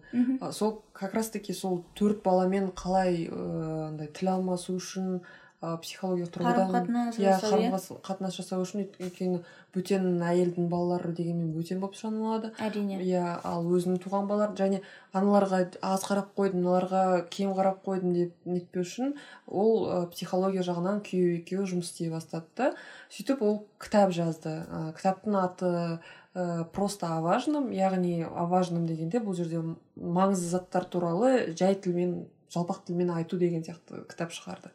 Сол как раз таки сол төрт баламен қалай андай тіл алмасу үшін ә, психологиялық тұрғыдан иә қарым қатынас жасау үшін өйткені бөтен әйелдің балалары дегенмен бөтен болып саналады. Әрине. Иә ал өзінің туған балалары және аналарға аз қарап қойдым мыналарға кем қарап қойдым деп нетпеу үшін ол ә, психология жағынан күйеуі екеуі жұмыс істей бастады да сөйтіп ол кітап жазды. Ә, кітаптың аты ә, просто о важном яғни о важном дегенде бұл жерде маңызды заттар туралы жай тілмен жалпақ тілмен айту деген сияқты кітап шығарды.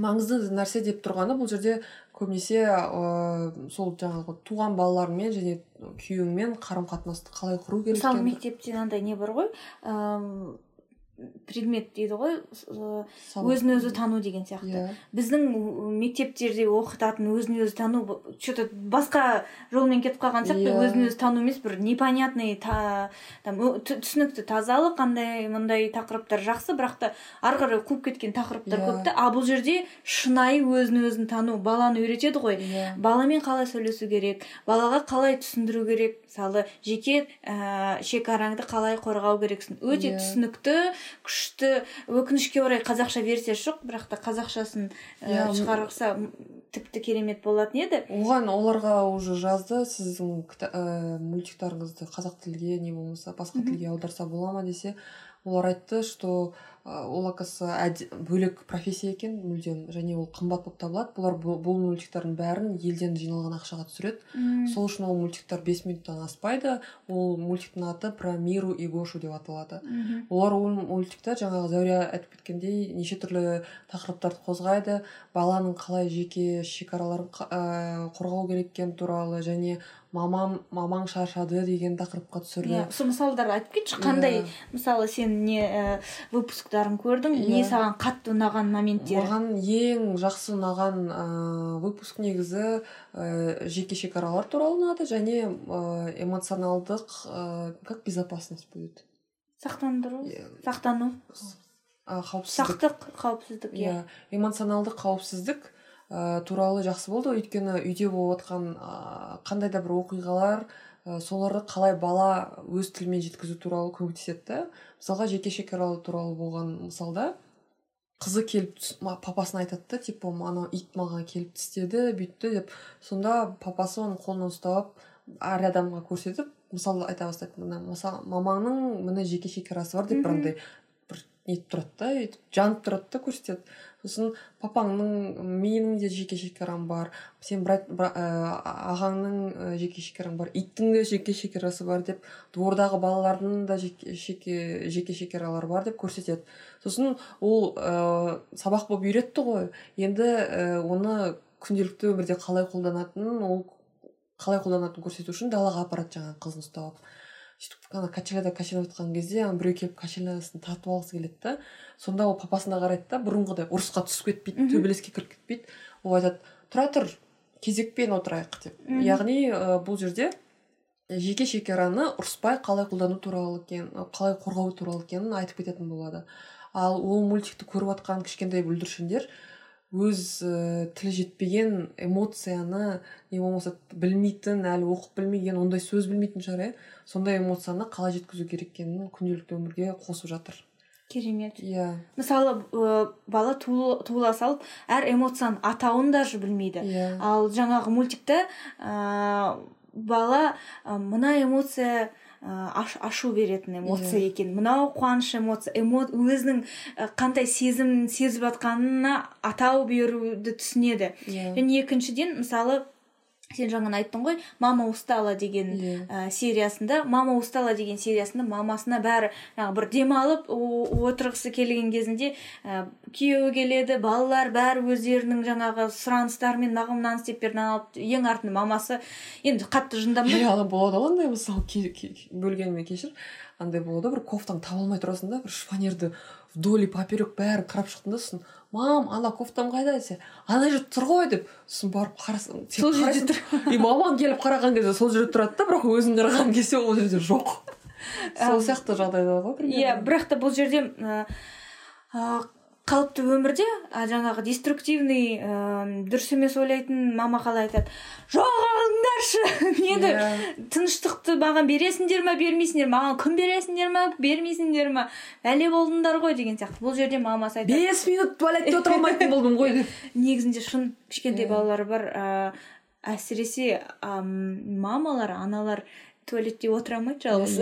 Маңызды нәрсе деп тұрғаны бұл жерде көбінесе ә, сол жаңағы туған балалармен және күйеуіңмен қарым қатынасты қалай құру керек мысалы мектепте мынандай не бар ғой? Предмет дейді ғой өзін өзі тану деген сияқты yeah. Иә. біздің мектептерде оқытатын өзін өзі тану че то басқа жолмен кетіп қалған сияқты yeah. Иә. өзін өзі тану емес бір непонятный та, там түсінікті тазалық қандай мындай тақырыптар жақсы бірақ та ары қарай қуып кеткен тақырыптар yeah. көп та ал бұл жерде шынайы өзін өзін тану баланы үйретеді ғой yeah. Иә. баламен қалай сөйлесу керек балаға қалай түсіндіру керек мысалы жеке ә, шекараңды қалай қорғау керексің? Өте yeah. түсінікті күшті өкінішке орай қазақша версиясы жоқ бірақ та қазақшасын ә, шығарса тіпті керемет болатын еді. Оған оларға уже жазды сіздің ә, мультиктарыңызды қазақ тілге не болмаса басқа тілге аударса бола ма десе олар айтты что ол оказывается бөлек профессия екен мүлдем және ол қымбат болып табылады. Бұлар бұл мультиктардың бәрін елден жиналған ақшаға түсіреді. Сол үшін ол мультиктар бес минуттан аспайды. Ол мультиктің аты про миру и гошу деп аталады. Олар ол мультикта жаңағы зәуре айтып кеткендей неше түрлі тақырыптарды қозғайды. Баланың қалай жеке шекараларын қорғау керек екені туралы және мамам мамаң шаршады деген тақырыпқа түсірді иә сол мысалдарды айтып кетші қандай yeah. мысалы сен не ә, выпусктарын көрдің yeah. не саған қатты ұнаған моменттер маған ең жақсы ұнаған ә, выпуск негізі ә, жеке шекаралар туралы ұнады және ә, эмоционалдық ә, как безопасность будет сақтандыру сақтану қауіпсіздік сақтық қауіпсіздік иә yeah. эмоционалдық қауіпсіздік ә, туралы жақсы болды. Өйткені үйде болып жатқан ә, қандай да бір оқиғалар ә, соларды қалай бала өз тілімен жеткізу туралы көмектеседі да. Мысалға жеке шекаралар туралы болған мысалда қызы келіп папасына айтады да типа анау ит маған келіп тістеді бүйтті деп. Сонда папасы оның қолынан ұстап әр адамға көрсетіп мысал айта бастайды мына мысалы мамаңның міне жеке шекарасы бар деп бір андай бір нетіп тұрады да өйтіп жанып тұрады да көрсетеді. Сосын папаңның менің де жеке шекарам бар сен брат ә, ағаңның жеке шекараң бар иттің де жеке шекарасы бар деп двордағы балалардың да жеке, жеке шекаралары бар деп көрсетеді. Сосын ол ә, сабақ болып үйретті ғой. Енді ә, оны күнделікті өмірде қалай қолданатынын ол қалай қолданатынын көрсету үшін далаға апарады жаңағы қызын ұстап. алып сөйтіп ана качеляда качелеп жатқан кезде ана біреу келіп качелясын тартып алғысы келеді да. Сонда ол папасына қарайды да бұрынғыдай ұрысқа түсіп кетпейді төбелеске кіріп кетпейді ол айтады тұра тұр кезекпен отырайық деп. Яғни ә, бұл жерде жеке шекараны ұрыспай қалай қолдану туралы екен қалай қорғау туралы екенін айтып кететін болады. Ал ол мультикті көріп жатқан кішкентай бүлдіршіндер өз ә, тілі жетпеген эмоцияны не болмаса білмейтін әлі оқып білмеген ондай сөз білмейтін шығар иә. Сондай эмоцияны қалай жеткізу керек екенін күнделікті өмірге қосып жатыр. Керемет. Иә. Мысалы ә, бала туыла салып әр эмоцияның атауын даже білмейді. Иә. Ал жаңағы мультикте ә, бала ә, мына эмоция аш, ашу беретін эмоция екен. Мынау қуаныш эмоция эмо, өзінің ә, қандай сезім сезіп жатқанына атау беруді түсінеді. Иә. Және екіншіден мысалы сен жаңа айттың ғой мама устала деген ә, сериясында. Мама устала деген сериясында мамасына бәрі жаңағы бір демалып отырғысы келген кезінде ә, күйеуі келеді балалар бәрі өздерінің жаңағы сұраныстарымен маған мынаны істеп бер мынаны алып ең артында мамасы енді қатты жындамайды иә болады ғой андай мысалы бөлгеніме кешір. Андай болады бір кофтаңды таба алмай тұрасың да бір шифонерді вдоль и поперек бәрін қарап шықтың да сосын мам ана кофтам қайда десе ана жерде тұр ғой деп сосын барып қарасың сен Сол жерде қарайсың, и мамаң келіп қараған кезде сол жерде тұрады да бірақ өзің қараған кезде ол жерде жоқ. Сол сияқты жағдайлар ғой иә бірақ та бұл жерде қалыпты өмірде а, жаңағы деструктивный ә, дұрыс емес ойлайтын мама қалай айтады. Жоғалыңдаршы неді Иә. тыныштықты маған бересіңдер ма бермейсіңдер маған күн бересіңдер ма бермейсіңдер ма? Бәле болдыңдар ғой деген сияқты. Бұл жерде мамасы айтады. Бес минут туалетте отыра алмайтын болдым ғой деп. Негізінде шын кішкентай Иә. балалар бар ә, әсіресе ам, мамалар аналар туалетте отыра алмайды жалғыз.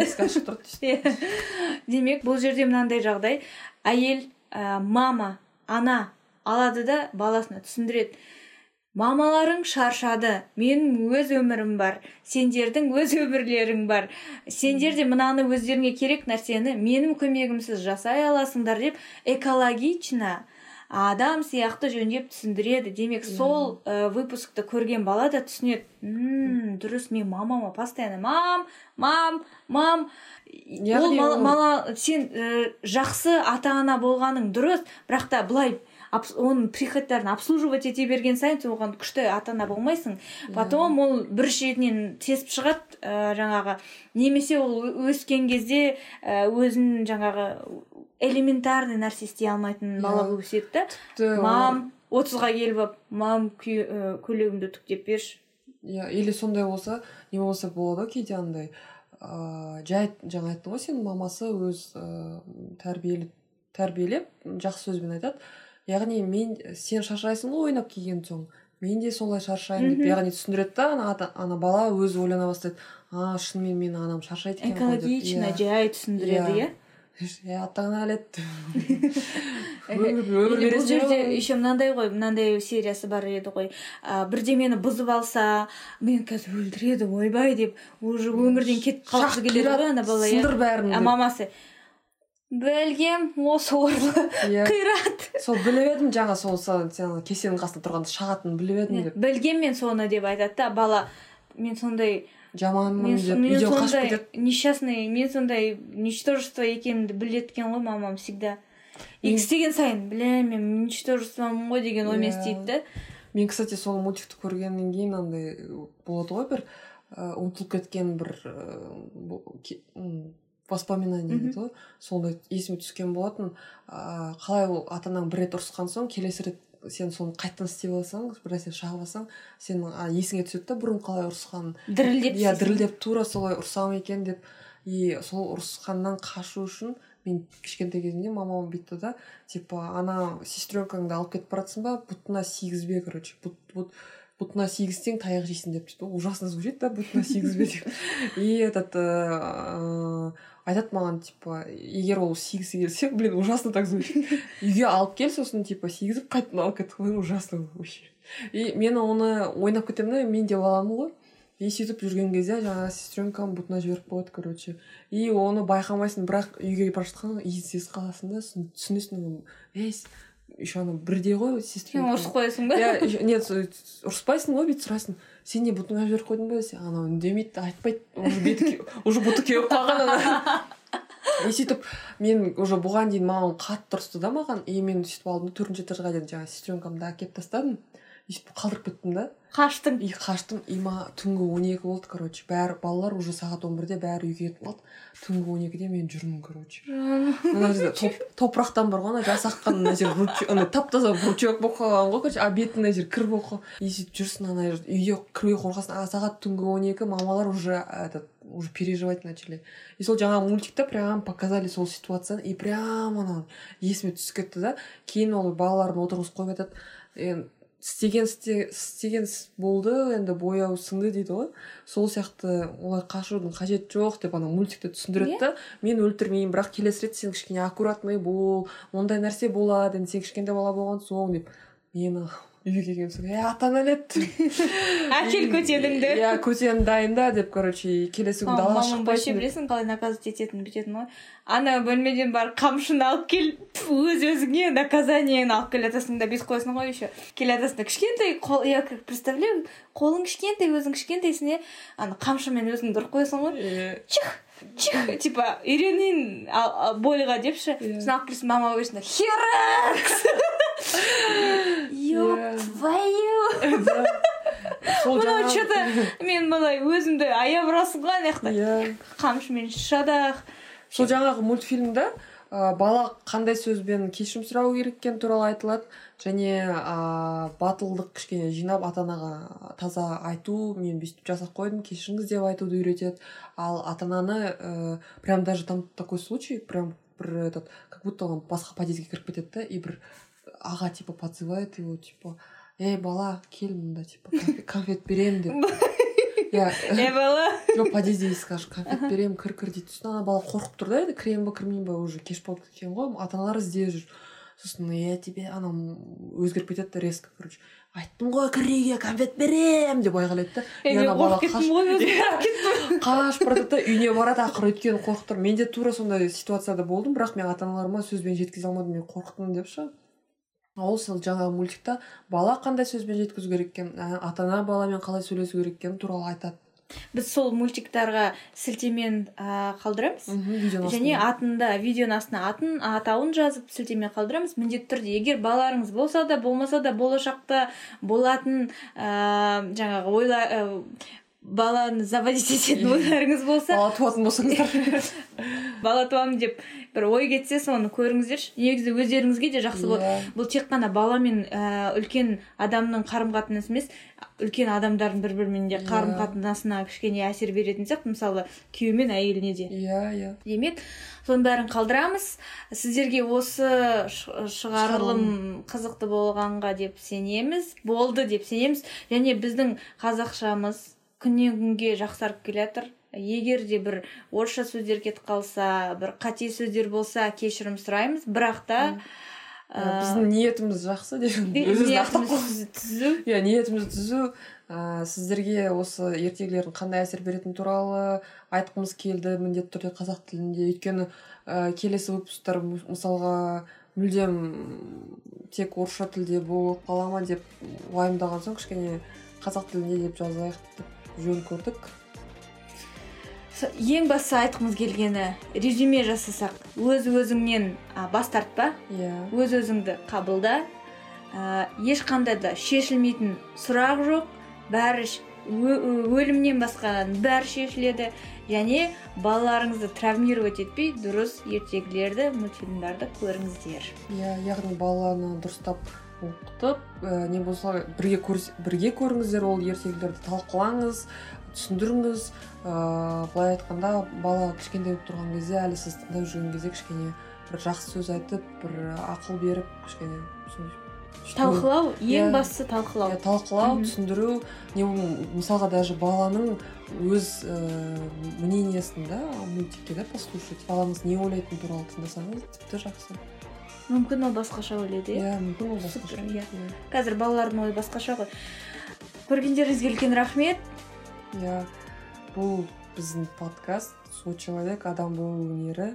Иә. демек бұл жерде мынандай жағдай. Әйел ә, мама ана алады да баласына түсіндіреді. Мамаларың шаршады менің өз өмірім бар сендердің өз өмірлерің бар. Сендер де мынаны өздеріңе керек нәрсені менің көмегімсіз жасай аласыңдар деп экологично адам сияқты жөндеп түсіндіреді. Демек сол ә, выпускты көрген бала да түсінеді. «М, дұрыс мен мамама постоянно мам мам мам ол мала- мала сен ә, жақсы ата ана болғаның дұрыс бірақ та былай оның прихотьтарын обслуживать ете берген сайын сен оған күшті ата ана болмайсың. Потом ол бір шетінен тесіп шығады ә, жаңағы. Немесе ол өскен кезде ә, өзін жаңағы элементарный нәрсе істей алмайтын бала Иә. болып өседі да. Тіпті мам отызға келіп алып мам ә, көйлегімді түктеп берші. Иә или сондай болса не болмаса болады ғой кейде андай. Ыыы жай жаңа айттың ғой сен мамасы өз ыыы тәрбиелеп тәрбиелеп жақсы сөзбен айтады. Яғни мен сен шаршайсың ғой ойнап келген соң. Мен де солай шаршаймын деп яғни түсіндіреді да ана ата- ана бала өзі ойлана бастайды. А шынымен менің анам шаршайды екен экологично Иә. жай түсіндіреді Иә. иә? Или бұл жерде еще мынандай ғой мынандай сериясы бар еді ғой. А, бірдемені бұзып алса мен қазір өлтіреді ойбай деп уже өмірден кетіп қалғысы келеді ғой ана бала иә? сындыр бәрін мамасы білгем осы орлы Иә. қират. Сол біліп едім жаңа сол сен сен кесенің қасында тұрғанда шағатынын біліп едім деп. білгем мен соны деп айтады да бала мен сондай жаманмын деп үйден қашып кетеді. несчастный мен сондай ничтожество екенімді біледі екен ғой мамам всегда. И істеген сайын бля мен ничтожествомын ғой деген оймен Иә. істейді да. Мен кстати сол мультикті көргеннен кейін андай болады ғой бір ұмытылып кеткен бір воспоминание дейді ғой. Сондай есіме түскен болатын. Ә, қалай ол ата анаң бір рет ұрысқан соң келесі рет сен соны қайтадан істеп алсаң бір нәрсені шағып алсаң сенің а, есіңе түседі да бұрын қалай ұрысқанын дірілдеп иә дірілдеп тура солай ұрсам екен деп. И сол ұрысқаннан қашу үшін мен кішкентай кезімде мамам бүйтті да типа ана сестренкаңды алып кетіп баратсың ба? Бұтына сигізбе короче. Бұт, бұт, бұтына сигізсең таяқ жейсің деп дейді ужасно звучит да бұтына сигізбе деп. И этот ыыы, айтады маған типа егер ол сигізі келсе блин ужасно так звучит. Үйге алып кел сосын типа сигізіп қайтадан алып кет ужасно вообще. И мен оны ойнап кетемін да мен де баламын ғой. И сөйтіп жүрген кезде жаңағы сестренкам бұтына жіберіп қояды короче. И оны байқамайсың бірақ үйге бара жатқанда иісін сезіп қаласың да сосын түсінесің ей еще ана бірде ғой сен сестренкам ұрысып қоясың ба иә нет ұрыспайсың ғой бүйтіп сұрайсың сен не бұтыңа жіберіп қойдың ба десе анау үндемейді айтпайды уже беті уже бұты кеуіп қалған ана и сөйтіп мен уже бұған дейін мамам қатты ұрысты да маған. И мен сөйтіп алдым да төртінші этажға дейін жаңағы сестренкамды әкеліп тастадым. Өйтіп қалдырып кеттім да. Қаштың. И қаштым и ма түнгі он екі болды короче. Бәрі балалар уже сағат он бірде бәрі үйге кетіп қалды. Түнгі он екіде мен жүрмін короче. Мына жерде топ, топырақтан бар ғой ана жасаққан мына жер андай тап таза бручок болып қалған ғой короче. А беті мына жер кір болып қалған и сөйтіп жүрсің ана үйге кіруге қорқасың. А сағат түнгі он екі мамалар уже этот уже переживать начали. И сол жаңағы мультикте прям показали сол ситуацияны. И прям анау есіме түсіп кетті да. Кейін ол балаларын отырғызып қойып айтады. Істеген істеген іс болды енді бояу сіңді дейді ғой. Сол сияқты олай қашудың қажеті жоқ деп ана мультикте түсіндіреді да. Мен өлтірмеймін бірақ келесі рет сен кішкене аккуратный бол ондай нәрсе болады енді сен кішкентай бала болған соң деп. Мені үйге келген соң е ата нәлет әкел көтеніңді иә көтенің дайында деп короче келесі күні далаға вообще білесің қалай наказывать ететінін бүйтетін ғой. Ана бөлмеден барып қамшыны алып кел өз өзіңе наказаниені алып келе жатасың да бүйтіп қоясың ғой еще. Келе жатасың да кішкентай қол я как представляю қолың кішкентай өзің кішкентайсың иә ана қамшымен өзіңді ұрып қоясың ғой. Чих чих типа үйренейін бойға депші сосын алып келесің мамаға бересің да херакс! Ёб твою! мынау че то мен былай өзімді аяп ұрасың ғой ана жақта иә. Қамшымен шадақ сол жаңағы мультфильмда ә, бала қандай сөзбен кешірім сұрау керек екені туралы айтылады. Және ә, батылдық кішкене жинап ата анаға таза айту мен бүйтіп жасап қойдым кешіріңіз деп айтуды үйретеді. Ал ата ананы ә, прям даже там такой случай прям бір этот как будто он басқа подъездге кіріп кетеді да и бір аға типа подзывает его типа ей бала кел мында типа конфет беремін деп иә ей бала. Жоқ подъезде скажешь конфет беремін кір кір дейді сосын ана бала қорқып тұр да енді кіремін ба кірмеймін ба уже кеш болып кеткен ғой ата аналар іздеп жүр сосын я тебе анау өзгеріп кетеді да резко короче айттым ғой кір үйге конфет беремін деп айғайлайды да. Қашып бара жатады да үйіне барады ақыры өйткені қорқып тұр мен де тура сондай ситуацияда болдым бірақ мен ата аналарыма сөзбен жеткізе алмадым мен қорықтым деп ше ол сол жаңағы мультикта бала қандай сөзбен жеткізу керек екенін ата ана баламен қалай сөйлесу керек екені туралы айтады. Біз сол мультиктарға сілтемені ә, қалдырамыз. Және атында видеоның астына атын атауын жазып сілтеме қалдырамыз. Міндетті түрде егер балаларыңыз болса да болмаса да болашақта болатын ә, жаңағы ойла ә, баланы заводить ететін ойларыңыз болса бала туатын болсаңыздар. бала туамын деп бір ой кетсе соны көріңіздерші. Негізі өздеріңізге де жақсы болады. Yeah. бұл тек қана бала мен ә, үлкен адамның қарым қатынасы емес үлкен адамдардың бір бірімен де қарым қатынасына кішкене әсер беретін сияқты мысалы күйеу мен әйеліне де. Иә иә. Демек соның бәрін қалдырамыз. Сіздерге осы шығарылым. қызықты болғанға деп сенеміз болды деп сенеміз. Және біздің қазақшамыз күннен күнге жақсарып келе жатыр егер де бір орысша сөздер кетіп қалса бір қате сөздер болса кешірім сұраймыз. Бірақ та ә, біздің ниетіміз жақсы түзу. Иә ниетіміз түзу. Ә, сіздерге осы ертегілердің қандай әсер беретіні туралы айтқымыз келді. Міндетті түрде қазақ тілінде. Өйткені ә, келесі выпусктар мысалға мүлдем тек орысша тілде болып қала ма деп уайымдаған соң кішкене қазақ тілінде деп жазайық деп жөн көрдік. Ең басты айтқымыз келгені резюме жасасақ өз өзіңнен бас тартпа. Иә. Өз өзіңді қабылда. Ә, ешқандай да шешілмейтін сұрақ жоқ. Бәрі өлімнен басқа бәрі шешіледі. Және балаларыңызды травмировать етпей дұрыс ертегілерді мультфильмдарды көріңіздер. Иә яғни баланы дұрыстап оқытып ә, не болса бірге бірге көріңіздер ол ертегілерді талқылаңыз түсіндіріңіз. Ыыы былай айтқанда бала кішкентай болып тұрған кезде әлі сіз тыңдап жүрген кезде кішкене бір жақсы сөз айтып бір ақыл беріп кішкене талқылау ең бастысы талқылау. Иә талқылау түсіндіру. Не мысалға даже баланың өз ііі мнениесін да мультикте да послушать балаңыз не ойлайтыны туралы тыңдасаңыз тіпті жақсы. Мүмкін ол басқаша ойлайды иә? Мүмкін ол басқаша. Иә. Қазір балалардың ойы басқаша ғой. Көргендеріңізге үлкен рахмет. Иә бұл біздің подкаст сол человек. Адам болу өнері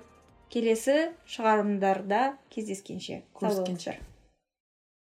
келесі шығарылымдарда кездескенше. Көріскенше.